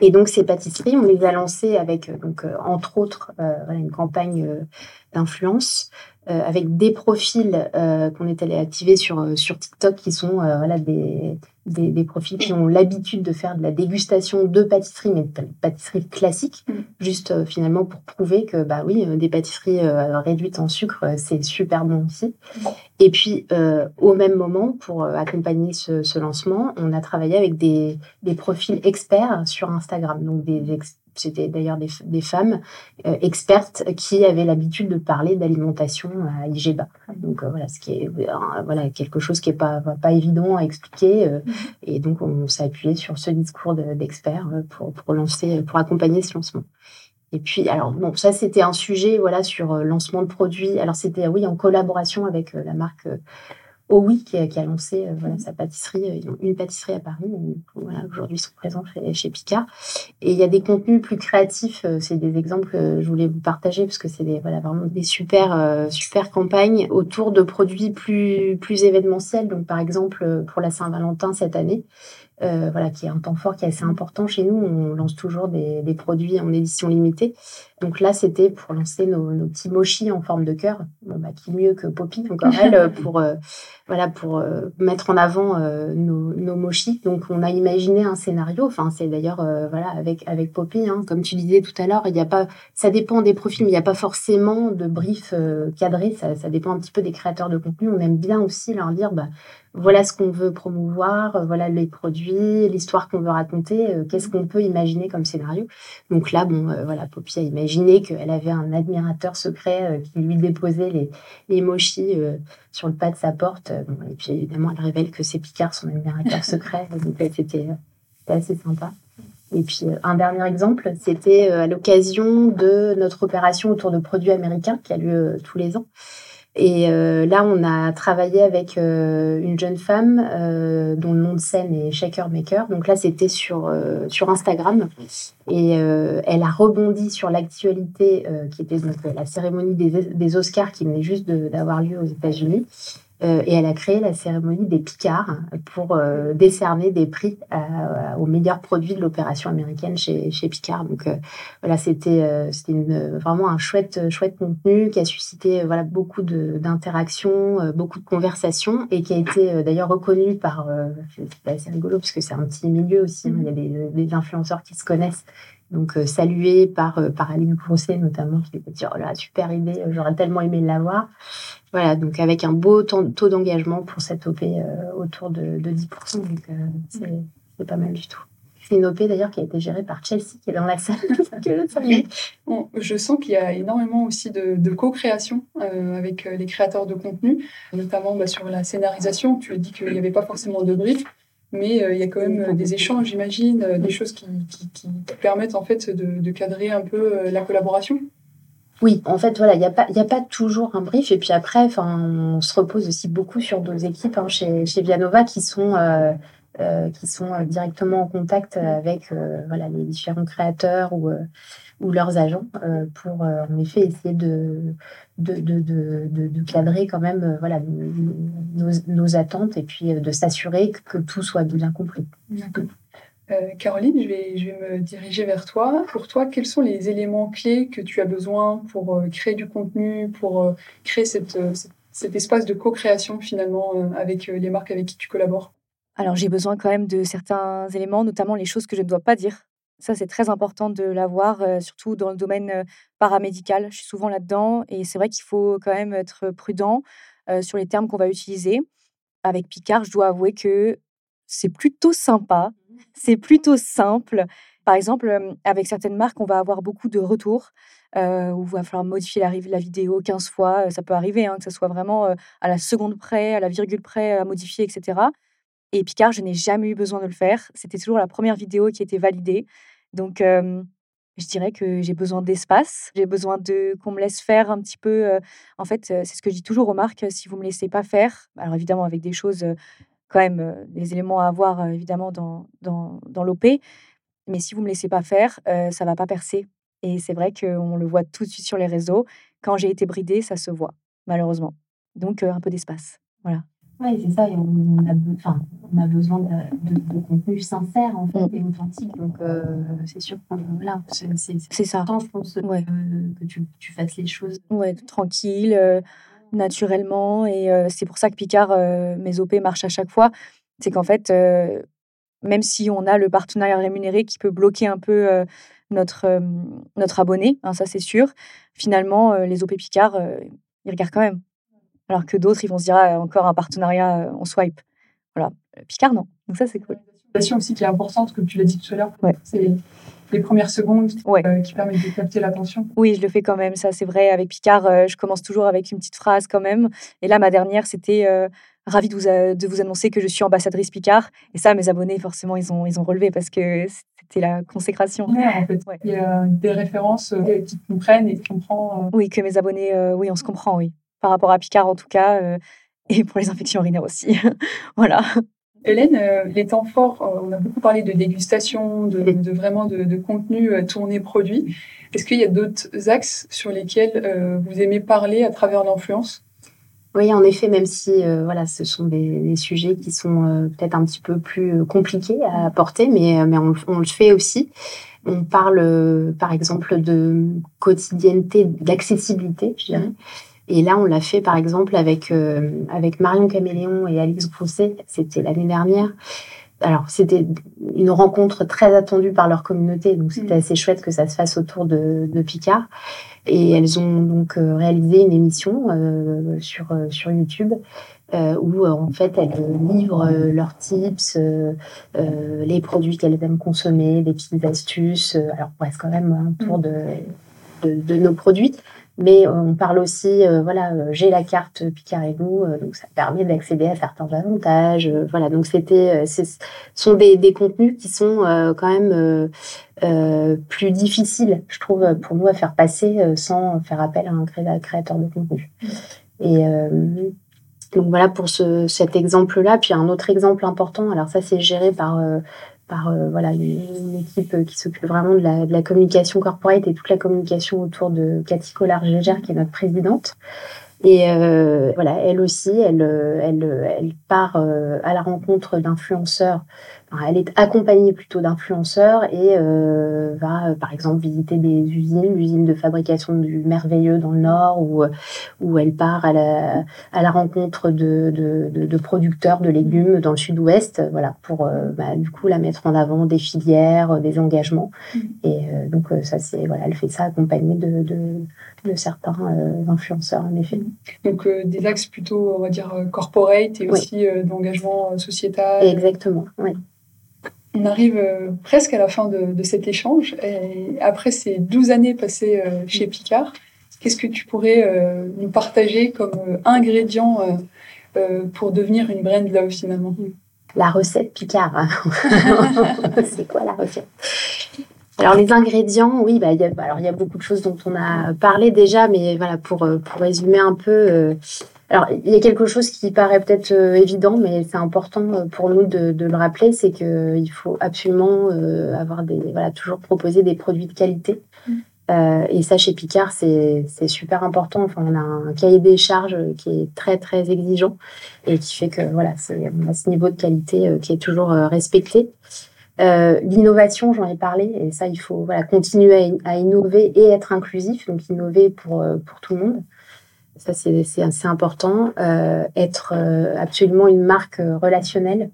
Et donc, ces pâtisseries, on les a lancées avec, donc, entre autres, une campagne d'influence avec des profils qu'on est allé activer sur, sur TikTok qui sont voilà, des des, des, profils qui ont l'habitude de faire de la dégustation de pâtisserie, mais de pâtisserie classique, mm. juste euh, finalement pour prouver que bah oui, euh, des pâtisseries euh, réduites en sucre, c'est super bon aussi. Et puis au même moment, pour accompagner ce, ce, lancement, on a travaillé avec des, des profils experts sur Instagram, donc des, ex c'était d'ailleurs des, des, femmes euh, expertes qui avaient l'habitude de parler d'alimentation à IGBA. Donc euh, voilà, ce qui est euh, voilà quelque chose qui est pas pas évident à expliquer. Mm-hmm. Et donc on s'est appuyé sur ce discours d'experts pour pour lancer, pour accompagner ce lancement. Et puis, alors, bon, ça, c'était un sujet, voilà, sur lancement de produits. Alors, c'était, oui, en collaboration avec la marque Oh oui, qui a, lancé euh, voilà, sa pâtisserie. Euh, ils ont une pâtisserie à Paris. voilà, aujourd'hui, ils sont présents chez, Picard. Et il y a des contenus plus créatifs. Euh, c'est des exemples que je voulais vous partager parce que c'est des, voilà, vraiment des super, super campagnes autour de produits plus, plus événementiels. Donc, par exemple, pour la Saint-Valentin cette année, euh, voilà, qui est un temps fort qui est assez important chez nous. On lance toujours des, des produits en édition limitée. Donc là, c'était pour lancer nos, nos, petits mochis en forme de cœur. Bon, bah, qui mieux que Poppy, encore elle, pour, euh, voilà, pour euh, mettre en avant nos, nos mochis. Donc on a imaginé un scénario. Enfin, c'est d'ailleurs voilà avec avec Poppy, hein, comme tu disais tout à l'heure, il n'y a pas, ça dépend des profils, mais il n'y a pas forcément de brief cadré. Ça, ça dépend un petit peu des créateurs de contenu. On aime bien aussi leur dire, bah voilà ce qu'on veut promouvoir, euh, voilà les produits, l'histoire qu'on veut raconter, euh, qu'est-ce qu'on peut imaginer comme scénario. Donc là, bon, euh, voilà, Poppy a imaginé qu'elle avait un admirateur secret qui lui déposait les, les mochis sur le pas de sa porte. et puis évidemment, elle révèle que c'est Picard, son admirateur secret. Donc c'était assez sympa. Et puis un dernier exemple, c'était à l'occasion de notre opération autour de produits américains qui a lieu tous les ans. Et euh, là, on a travaillé avec euh, une jeune femme euh, dont le nom de scène est Shaker Maker. Donc là, c'était sur, sur Instagram. Et elle a rebondi sur l'actualité qui était la cérémonie des, des Oscars qui venait juste d'avoir lieu aux États-Unis. Euh, et elle a créé la cérémonie des Picards pour euh, décerner des prix aux meilleurs produits de l'opération américaine chez, chez Picard. Donc euh, voilà, c'était c'était vraiment un chouette chouette contenu qui a suscité voilà beaucoup d'interactions, beaucoup de conversations et qui a été d'ailleurs reconnu par c'est assez rigolo parce que c'est un petit milieu aussi. Hein. il y a des, des influenceurs qui se connaissent donc salué par par Aline Grousset notamment qui était dit oh là super idée j'aurais tellement aimé l'avoir voilà, donc avec un beau taux d'engagement pour cette OP euh, autour de, 10%. Donc euh, c'est pas mal du tout. C'est une OP d'ailleurs qui a été gérée par Chelsea qui est dans la salle. je sens qu'il y a énormément aussi de, co-création euh, avec les créateurs de contenu, notamment bah, sur la scénarisation. Tu as dit qu'il n'y avait pas forcément de brief, mais il y a quand même des échanges, j'imagine, des choses qui, qui, permettent en fait de, de cadrer un peu la collaboration. Oui, en fait, voilà, il n'y a, pas, a pas toujours un brief. Et puis après, on se repose aussi beaucoup sur nos équipes hein, chez, chez Vianova qui sont, euh, euh, qui sont euh, directement en contact avec voilà, les différents créateurs ou, ou leurs agents pour, en effet, essayer de, de, de, de, de cadrer quand même voilà, nos, nos, attentes et puis de s'assurer que, tout soit bien compris. Euh, Caroline, je vais, me diriger vers toi. Pour toi, quels sont les éléments clés que tu as besoin pour euh, créer du contenu, pour euh, créer cet espace de co-création finalement avec les marques avec qui tu collabores? Alors j'ai besoin quand même de certains éléments, notamment les choses que je ne dois pas dire. Ça, c'est très important de l'avoir, surtout dans le domaine paramédical. Je suis souvent là-dedans et c'est vrai qu'il faut quand même être prudent sur les termes qu'on va utiliser. Avec Picard, je dois avouer que c'est plutôt sympa c'est plutôt simple. Par exemple, avec certaines marques, on va avoir beaucoup de retours où il va falloir modifier la, vidéo 15 fois. Ça peut arriver, hein, que ce soit vraiment à la seconde près, à la virgule près, à modifier, etc. Et Picard, je n'ai jamais eu besoin de le faire. C'était toujours la première vidéo qui était validée. Donc, je dirais que j'ai besoin d'espace. J'ai besoin de qu'on me laisse faire un petit peu. en fait, c'est ce que je dis toujours aux marques. Si vous me laissez pas faire, alors évidemment avec des choses quand même des éléments à avoir évidemment dans, dans, dans l'OP. Mais si vous ne me laissez pas faire, ça ne va pas percer. Et c'est vrai qu'on le voit tout de suite sur les réseaux. Quand j'ai été bridée, ça se voit, malheureusement. Donc, un peu d'espace. Voilà. Oui, c'est ça. on, a, enfin, on a besoin de, de, contenu sincère en fait, mmh. et authentique. Donc, c'est sûr que voilà, c'est ça. je pense, que tu, tu, fasses les choses. Ouais, tranquille naturellement. Et c'est pour ça que Picard, mes OP marchent à chaque fois. C'est qu'en fait, même si on a le partenariat rémunéré qui peut bloquer un peu notre, notre abonné, hein, ça c'est sûr, finalement, les OP Picard, ils regardent quand même. Alors que d'autres, ils vont se dire, ah, encore un partenariat, on swipe. Voilà. Picard, non. Donc ça, c'est cool. aussi qui est importante, comme tu l'as dit tout à l'heure. Ouais. C'est les premières secondes euh, qui permettent de capter l'attention. Oui, je le fais quand même, ça c'est vrai. Avec Picard, euh, je commence toujours avec une petite phrase quand même. Et là, ma dernière, c'était euh, ravie de vous, de vous annoncer que je suis ambassadrice Picard. Et ça, mes abonnés, forcément, ils ont, ils ont relevé parce que c'était la consécration. en fait. Il y a des références qui comprennent et qui comprennent. Oui, que mes abonnés, oui, on se comprend, oui. Par rapport à Picard, en tout cas, et pour les infections urinaires aussi. voilà. Hélène, euh, les temps forts, euh, on a beaucoup parlé de dégustation, de, vraiment de, contenu euh, tourné produit. Est-ce qu'il y a d'autres axes sur lesquels vous aimez parler à travers l'influence? Oui, en effet, même si voilà, ce sont des, sujets qui sont peut-être un petit peu plus compliqués à apporter, mais, mais on, on, le fait aussi. On parle, par exemple, de quotidienneté, d'accessibilité, je dirais. Et là, on l'a fait par exemple avec, euh, avec Marion Caméléon et Alix Grousset, c'était l'année dernière. Alors, c'était une rencontre très attendue par leur communauté, donc c'était mm. assez chouette que ça se fasse autour de, de Picard. Et elles ont donc euh, réalisé une émission euh, sur, sur YouTube où en fait elles livrent leurs tips, les produits qu'elles aiment consommer, des petites astuces. alors, on reste quand même un tour mm. de, de, de nos produits, mais euh, on parle aussi, euh, voilà, euh, j'ai la carte Picarego, donc ça permet d'accéder à certains avantages. voilà, donc c'était, ce sont des, des, contenus qui sont quand même plus difficiles, je trouve, pour nous à faire passer sans faire appel à un créateur de contenu. Et donc voilà pour ce, cet exemple-là. Puis un autre exemple important, alors ça c'est géré par par euh, voilà une, équipe euh, qui s'occupe vraiment de la, communication corporate et toute la communication autour de Cathy Collard-Gégère, qui est notre présidente. Et euh, voilà, elle aussi, elle, elle, elle part à la rencontre d'influenceurs elle est accompagnée plutôt d'influenceurs et euh, va, euh, par exemple, visiter des usines, l'usine de fabrication du Merveilleux dans le Nord, où, euh, où elle part à la, à la rencontre de, de, de, producteurs de légumes dans le Sud-Ouest, voilà, pour bah, du coup la mettre en avant des filières, des engagements. Mm. Et donc ça, c'est voilà, elle fait ça accompagnée de, certains influenceurs, en effet. Donc des axes plutôt, on va dire, corporate et aussi d'engagement sociétal. Exactement, oui. On arrive euh, presque à la fin de, cet échange. Après ces 12 années passées euh, chez Picard, qu'est-ce que tu pourrais euh, nous partager comme ingrédient pour devenir une brand love finalement? La recette Picard. C'est quoi la recette? Alors les ingrédients, oui, bah, a, alors il y a beaucoup de choses dont on a parlé déjà, mais voilà pour résumer un peu, alors, il y a quelque chose qui paraît peut-être euh, évident, mais c'est important euh, pour nous de, de le rappeler, c'est qu'il faut absolument euh, avoir des, voilà, toujours proposer des produits de qualité. Mm. Euh, et ça, chez Picard, c'est super important. Enfin, on a un cahier des charges qui est très, très exigeant et qui fait que voilà, on a ce niveau de qualité qui est toujours respecté. Euh, L'innovation, j'en ai parlé, et ça, il faut voilà, continuer à, à, innover et être inclusif, donc innover pour, pour tout le monde. Ça, c'est assez important. Euh, être euh, absolument une marque euh, relationnelle.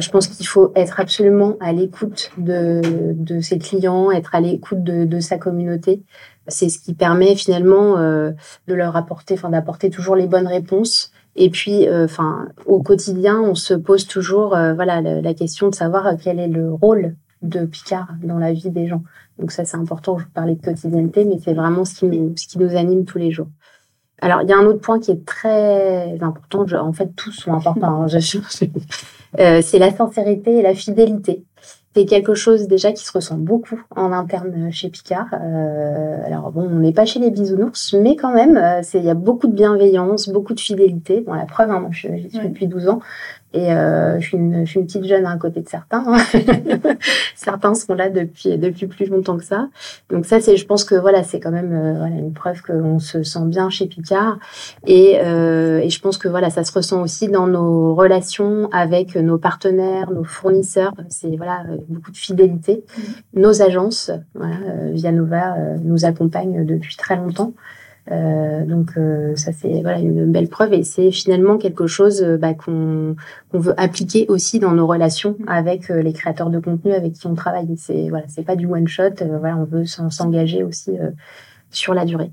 je pense qu'il faut être absolument à l'écoute de, de, ses clients, être à l'écoute de, de, sa communauté. C'est ce qui permet finalement de leur apporter, enfin d'apporter toujours les bonnes réponses. Et puis, enfin, au quotidien, on se pose toujours, voilà, la, question de savoir quel est le rôle de Picard dans la vie des gens. Donc ça, c'est important. Je vous parlais de quotidienneté, mais c'est vraiment ce qui, nous, ce qui nous anime tous les jours. Alors, il y a un autre point qui est très important. en fait, tous sont importants. Hein, euh, c'est la sincérité et la fidélité. C'est quelque chose déjà qui se ressent beaucoup en interne chez Picard. Euh, alors bon, on n'est pas chez les bisounours, mais quand même, euh, il y a beaucoup de bienveillance, beaucoup de fidélité. Bon, la preuve, hein, moi, je, j'y suis depuis 12 ans. Et euh, je, suis une, je, suis une, petite jeune à côté de certains. Certains sont là depuis depuis plus longtemps que ça. Donc ça, c'est, je pense que voilà, c'est quand même euh, voilà, une preuve qu'on se sent bien chez Picard. Et, euh, et je pense que voilà, ça se ressent aussi dans nos relations avec nos partenaires, nos fournisseurs. C'est voilà beaucoup de fidélité. Mmh. Nos agences, voilà, euh, Vianova euh, nous accompagne depuis très longtemps. Euh, donc euh, ça c'est voilà une belle preuve et c'est finalement quelque chose euh, bah, qu'on veut appliquer aussi dans nos relations avec les créateurs de contenu avec qui on travaille. C'est voilà c'est pas du one shot. voilà on veut s'engager aussi sur la durée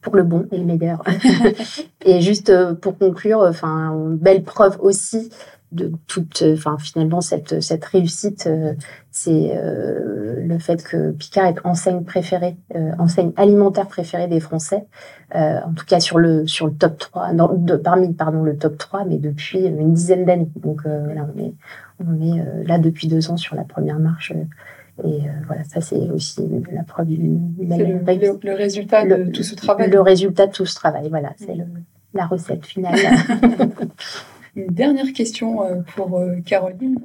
pour le bon et le meilleur. et juste pour conclure, enfin belle preuve aussi de toute, enfin finalement cette cette réussite, c'est le fait que Picard est enseigne préférée, enseigne alimentaire préférée des Français, en tout cas sur le, sur le top 3, de, parmi pardon, le top 3, mais depuis une dizaine d'années. Donc voilà, on est, on est là depuis deux ans sur la première marche et euh, voilà, ça c'est aussi la preuve d'une le, le, résultat de tout ce travail. Le résultat de tout ce travail, voilà, c'est la recette finale. Une dernière question euh, pour euh, Caroline.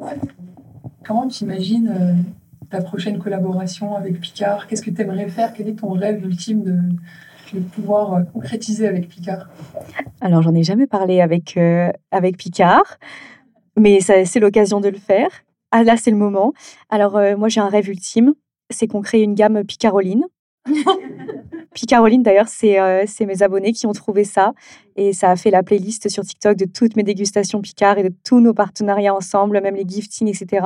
Comment tu imagines ta prochaine collaboration avec Picard? Qu'est-ce que tu aimerais faire? Quel est ton rêve ultime de, de pouvoir concrétiser avec Picard? Alors, j'en ai jamais parlé avec, avec Picard, mais c'est l'occasion de le faire. Ah là, c'est le moment. Alors, euh, moi, j'ai un rêve ultime, c'est qu'on crée une gamme Picaroline. Picaroline, d'ailleurs, euh, c'est mes abonnés qui ont trouvé ça. Et ça a fait la playlist sur TikTok de toutes mes dégustations Picard et de tous nos partenariats ensemble, même les giftings, etc.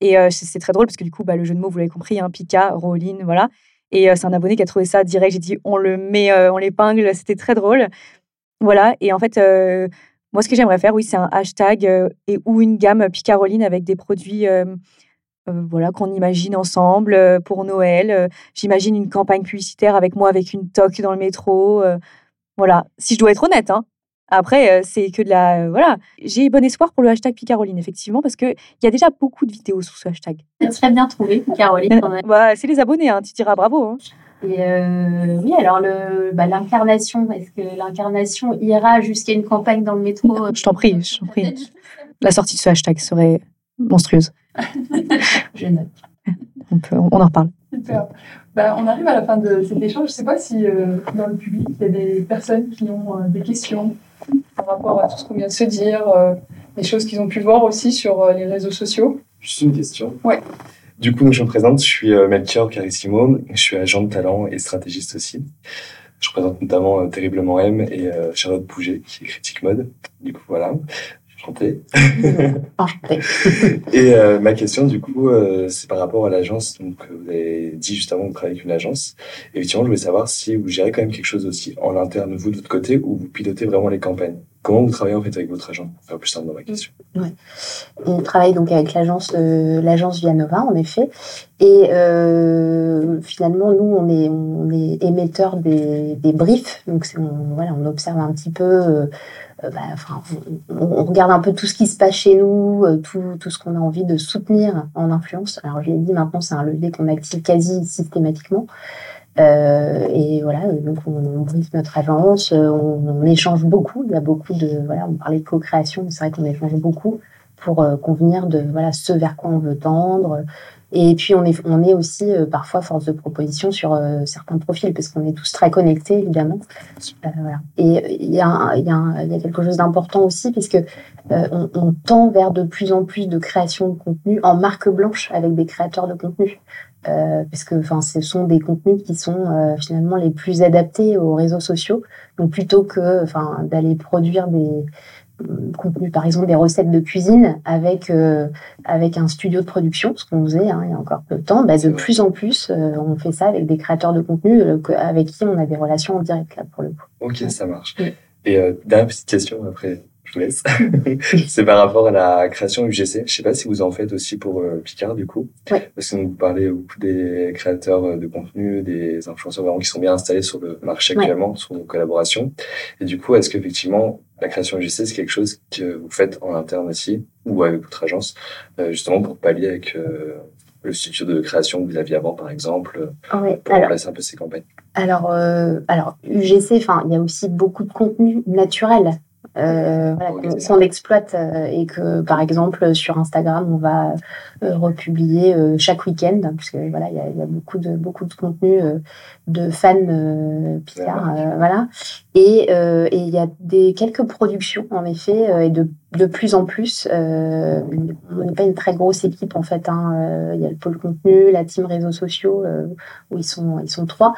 Et euh, c'est très drôle parce que du coup, bah, le jeu de mots, vous l'avez compris, hein, Picaroline, voilà. Et c'est un abonné qui a trouvé ça direct. J'ai dit, on le met, on l'épingle. C'était très drôle. Voilà. Et en fait, moi, ce que j'aimerais faire, oui, c'est un hashtag euh, et ou une gamme Picaroline avec des produits euh, euh, voilà, qu'on imagine ensemble pour Noël. J'imagine une campagne publicitaire avec moi avec une toque dans le métro. voilà, si je dois être honnête. Hein. Après, c'est que de la. voilà. J'ai bon espoir pour le hashtag Picaroline, effectivement, parce qu'il y a déjà beaucoup de vidéos sous ce hashtag. C'est très bien trouvé, Picaroline. Bah, c'est les abonnés, hein, tu diras bravo. Hein. Et euh, oui, alors le, bah, l'incarnation, est-ce que l'incarnation ira jusqu'à une campagne dans le métro Je t'en prie, je t'en prie. La sortie de ce hashtag serait monstrueuse. je note. On, peut, on en reparle. Super. Bah, on arrive à la fin de cet échange. Je ne sais pas si euh, dans le public, il y a des personnes qui ont euh, des questions par rapport à tout ce qu'on vient de se dire, des choses qu'ils ont pu voir aussi sur les réseaux sociaux. Juste une question. Ouais. Du coup, je me présente, je suis euh, Melchior Carissimo, je suis agent de talent et stratégiste aussi. Je représente notamment euh, Terriblement M et euh, Charlotte Pouget, qui est critique mode. Du coup, voilà. Enchanté. Enchanté. et euh, ma question, du coup, euh, c'est par rapport à l'agence. Donc, vous avez dit juste avant que vous travaillez avec une agence. Effectivement, je voulais savoir si vous gérez quand même quelque chose aussi en interne, vous, de votre côté, ou vous pilotez vraiment les campagnes. Comment vous travaillez en fait avec votre agent? Enfin, plus simple dans ma question. Ouais. On travaille donc avec l'agence euh, l'agence Vianova en effet, et euh, finalement nous on est on est émetteur des, des briefs, donc on, voilà on observe un petit peu. Euh, bah, enfin, on, on, regarde un peu tout ce qui se passe chez nous, tout, tout ce qu'on a envie de soutenir en influence. Alors je l'ai dit, maintenant c'est un levier qu'on active quasi systématiquement. Euh, et voilà, donc on, on brise notre agence, euh, on, échange beaucoup. Il y a beaucoup de voilà, on parlait de co-création, mais c'est vrai qu'on échange beaucoup pour euh, convenir de voilà ce vers quoi on veut tendre. Et puis on est on est aussi euh, parfois force de proposition sur certains profils parce qu'on est tous très connectés évidemment. voilà. Et il y a il y y a quelque chose d'important aussi puisque on, on, tend vers de plus en plus de création de contenu en marque blanche avec des créateurs de contenu. Euh, parce que enfin ce sont des contenus qui sont euh, finalement les plus adaptés aux réseaux sociaux. Donc plutôt que enfin d'aller produire des euh, contenus par exemple des recettes de cuisine avec avec un studio de production ce qu'on faisait hein, il y a encore peu de temps bah, de plus en plus on fait ça avec des créateurs de contenu avec qui on a des relations en direct là pour le coup. Ok ça marche. Et dernière petite question après vous laisse. c'est par rapport à la création UGC. Je sais pas si vous en faites aussi pour euh, Picard, du coup. Parce que vous parlez beaucoup des créateurs euh, de contenu, des influenceurs vraiment qui sont bien installés sur le marché actuellement, sur nos collaborations. Et du coup, est-ce qu'effectivement, la création UGC, c'est quelque chose que vous faites en interne aussi, ou avec votre agence, euh, justement pour pallier avec le studio de création que vous aviez avant, par exemple, oui. pour remplacer un peu ces campagnes? Alors, alors UGC, enfin, il y a aussi beaucoup de contenu naturel euh, voilà, qu'on exploite euh, et que par exemple sur Instagram on va euh, republier euh, chaque week-end parce que voilà il y a, y a, beaucoup de beaucoup de contenu de fans Picard voilà. Et il y a des quelques productions en effet et de de plus en plus on n'est pas une très grosse équipe en fait hein, il y a le pôle contenu la team réseaux sociaux où ils sont ils sont trois.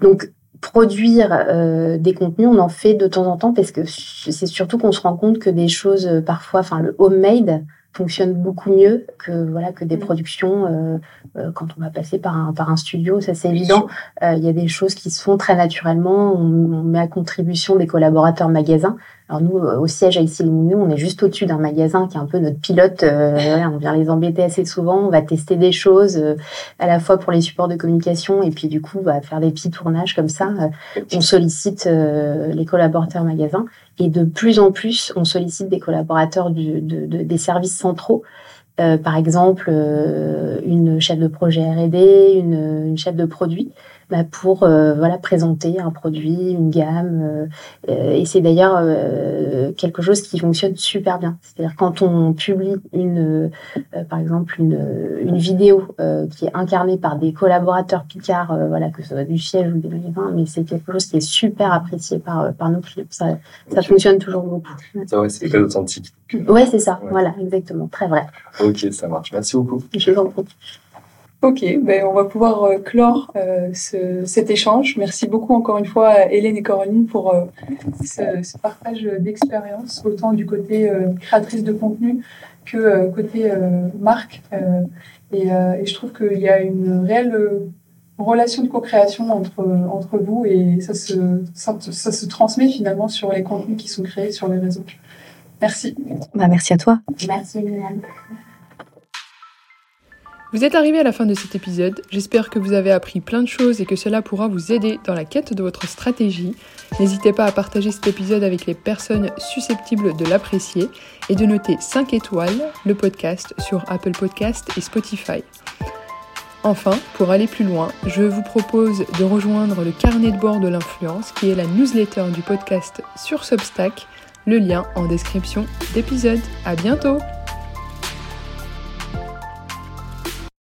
Donc produire euh, des contenus, on en fait de temps en temps parce que c'est surtout qu'on se rend compte que des choses euh, parfois, enfin le homemade, fonctionnent beaucoup mieux que voilà que des mmh. productions euh, euh, quand on va passer par un, par un studio, ça c'est évident. Euh, il y a des choses qui se font très naturellement. On, met à contribution des collaborateurs magasins. Alors nous, au siège à ici les on est juste au-dessus d'un magasin qui est un peu notre pilote. on vient les embêter assez souvent. On va tester des choses à la fois pour les supports de communication et puis du coup, on va faire des petits tournages comme ça. on sollicite les collaborateurs magasins et de plus en plus, on sollicite des collaborateurs du, de, des services centraux euh, par exemple euh, une chef de projet R&D, une, une, chef de produit, bah, pour euh, voilà présenter un produit, une gamme. et c'est d'ailleurs quelque chose qui fonctionne super bien. C'est-à-dire quand on publie une, par exemple une, une vidéo qui est incarnée par des collaborateurs Picard, voilà que ce soit du siège ou des magasins, mais c'est quelque chose qui est super apprécié par par nos clients. Ça, ça fonctionne toujours beaucoup. Ça ouais, c'est très authentique. Ouais, c'est ça. Voilà, exactement, très vrai. Ok, ça marche. Merci beaucoup. Je vous en prie. Ok, ben on va pouvoir euh, clore euh, ce, cet échange. Merci beaucoup encore une fois à Hélène et Coraline pour euh, ce, ce, partage d'expérience, autant du côté créatrice de contenu que côté marque. Et, et, je trouve qu'il y a une réelle relation de co-création entre, entre vous et ça se, ça, ça, se transmet finalement sur les contenus qui sont créés sur les réseaux. Merci. Bah, merci à toi. Merci, Liliane. Vous êtes arrivé à la fin de cet épisode, j'espère que vous avez appris plein de choses et que cela pourra vous aider dans la quête de votre stratégie. N'hésitez pas à partager cet épisode avec les personnes susceptibles de l'apprécier et de noter 5 étoiles le podcast sur Apple Podcast et Spotify. Enfin, pour aller plus loin, je vous propose de rejoindre le carnet de bord de l'influence qui est la newsletter du podcast sur Substack, le lien en description d'épisode. À bientôt!